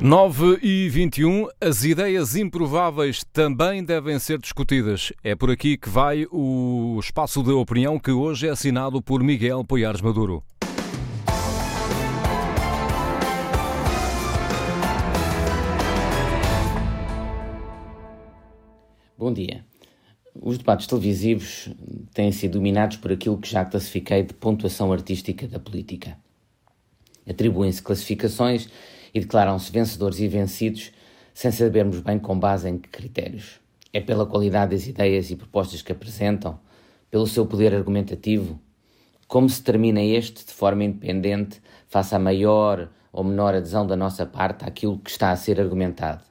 9 e 21, as ideias improváveis também devem ser discutidas. É por aqui que vai o espaço de opinião que hoje é assinado por Miguel Poiares Maduro. Bom dia. Os debates televisivos têm sido dominados por aquilo que já classifiquei de pontuação artística da política. Atribuem-se classificações e declaram-se vencedores e vencidos sem sabermos bem com base em que critérios. É pela qualidade das ideias e propostas que apresentam, pelo seu poder argumentativo, como se termina este de forma independente face à maior ou menor adesão da nossa parte àquilo que está a ser argumentado.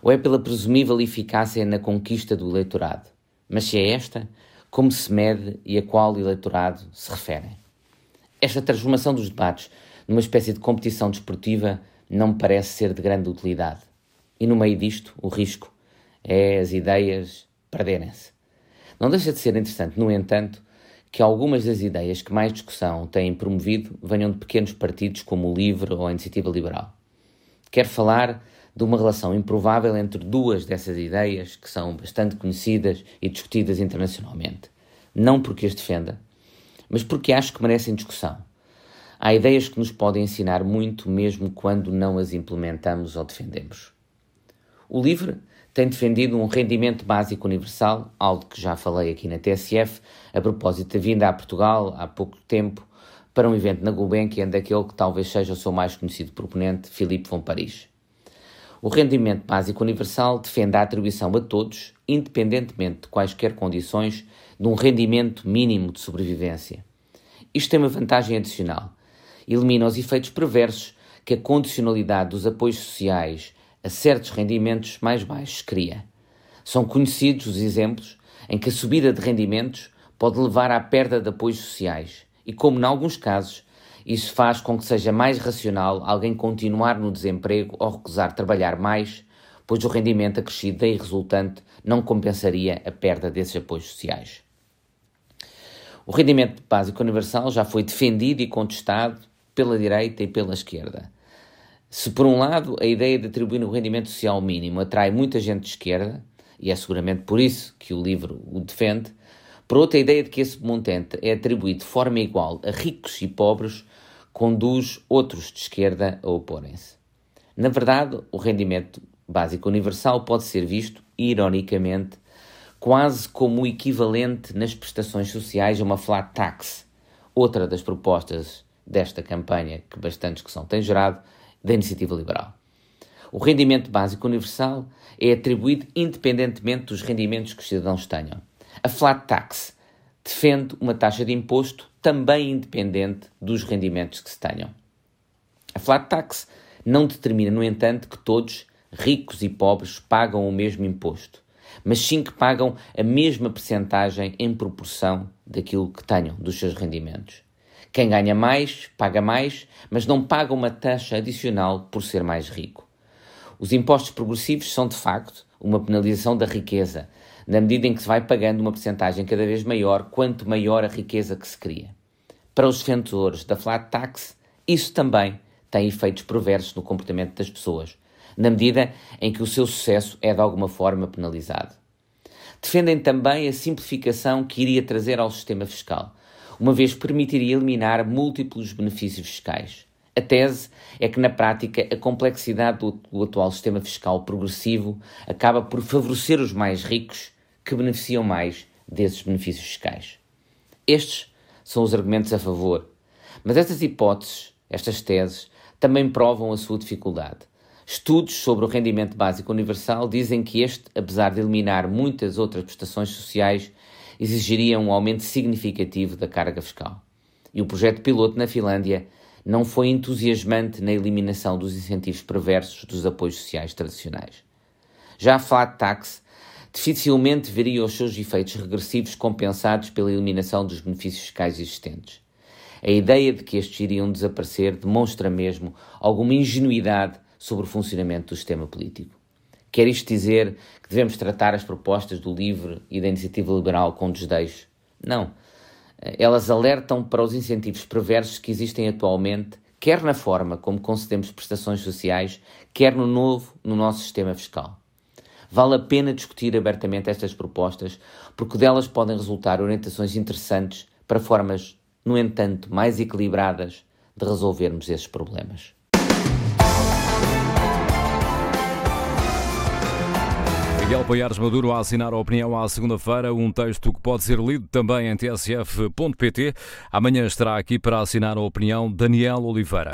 Ou é pela presumível eficácia na conquista do eleitorado? Mas se é esta, como se mede e a qual eleitorado se referem? Esta transformação dos debates numa espécie de competição desportiva não me parece ser de grande utilidade. E no meio disto, o risco é as ideias perderem-se. Não deixa de ser interessante, no entanto, que algumas das ideias que mais discussão têm promovido venham de pequenos partidos como o LIVRE ou a Iniciativa Liberal. Quero falar de uma relação improvável entre duas dessas ideias que são bastante conhecidas e discutidas internacionalmente. Não porque as defenda, mas porque acho que merecem discussão. Há ideias que nos podem ensinar muito, mesmo quando não as implementamos ou defendemos. O LIVRE tem defendido um rendimento básico universal, algo que já falei aqui na TSF, a propósito da vinda a Portugal há pouco tempo para um evento na Gulbenkian daquele que talvez seja o seu mais conhecido proponente, Philippe von Paris. O rendimento básico universal defende a atribuição a todos, independentemente de quaisquer condições, de um rendimento mínimo de sobrevivência. Isto tem uma vantagem adicional elimina os efeitos perversos que a condicionalidade dos apoios sociais a certos rendimentos mais baixos cria. São conhecidos os exemplos em que a subida de rendimentos pode levar à perda de apoios sociais e, como em alguns casos, isso faz com que seja mais racional alguém continuar no desemprego ou recusar trabalhar mais, pois o rendimento acrescido daí resultante não compensaria a perda desses apoios sociais. O rendimento básico universal já foi defendido e contestado pela direita e pela esquerda. Se, por um lado, a ideia de atribuir o rendimento social mínimo atrai muita gente de esquerda, e é seguramente por isso que o livro o defende, por outra, a ideia de que esse montante é atribuído de forma igual a ricos e pobres conduz outros de esquerda a oporem-se. Na verdade, o rendimento básico universal pode ser visto, ironicamente, quase como o equivalente nas prestações sociais a uma flat tax, outra das propostas desta campanha que bastantes que são têm gerado, da iniciativa liberal. O rendimento básico universal é atribuído independentemente dos rendimentos que os cidadãos tenham. A flat tax defende uma taxa de imposto também independente dos rendimentos que se tenham. A flat tax não determina, no entanto, que todos, ricos e pobres, pagam o mesmo imposto, mas sim que pagam a mesma percentagem em proporção daquilo que tenham dos seus rendimentos. Quem ganha mais, paga mais, mas não paga uma taxa adicional por ser mais rico. Os impostos progressivos são, de facto, uma penalização da riqueza, na medida em que se vai pagando uma percentagem cada vez maior quanto maior a riqueza que se cria. Para os defensores da flat tax, isso também tem efeitos perversos no comportamento das pessoas, na medida em que o seu sucesso é de alguma forma penalizado. Defendem também a simplificação que iria trazer ao sistema fiscal, uma vez que permitiria eliminar múltiplos benefícios fiscais. A tese é que, na prática, a complexidade do, do atual sistema fiscal progressivo acaba por favorecer os mais ricos, que beneficiam mais desses benefícios fiscais. Estes são os argumentos a favor, mas estas hipóteses, estas teses, também provam a sua dificuldade. Estudos sobre o rendimento básico universal dizem que este, apesar de eliminar muitas outras prestações sociais, exigiria um aumento significativo da carga fiscal. E o projeto piloto na Finlândia não foi entusiasmante na eliminação dos incentivos perversos dos apoios sociais tradicionais. Já a flat tax dificilmente veria os seus efeitos regressivos compensados pela eliminação dos benefícios fiscais existentes. A ideia de que estes iriam desaparecer demonstra mesmo alguma ingenuidade sobre o funcionamento do sistema político. Quer isto dizer que devemos tratar as propostas do LIVRE e da Iniciativa Liberal com desdeixo? Não. Elas alertam para os incentivos perversos que existem atualmente, quer na forma como concedemos prestações sociais, quer no novo no nosso sistema fiscal. Vale a pena discutir abertamente estas propostas, porque delas podem resultar orientações interessantes para formas, no entanto, mais equilibradas de resolvermos esses problemas. Miguel Poiares Maduro a assinar a opinião à segunda-feira, um texto que pode ser lido também em tsf.pt. Amanhã estará aqui para assinar a opinião Daniel Oliveira.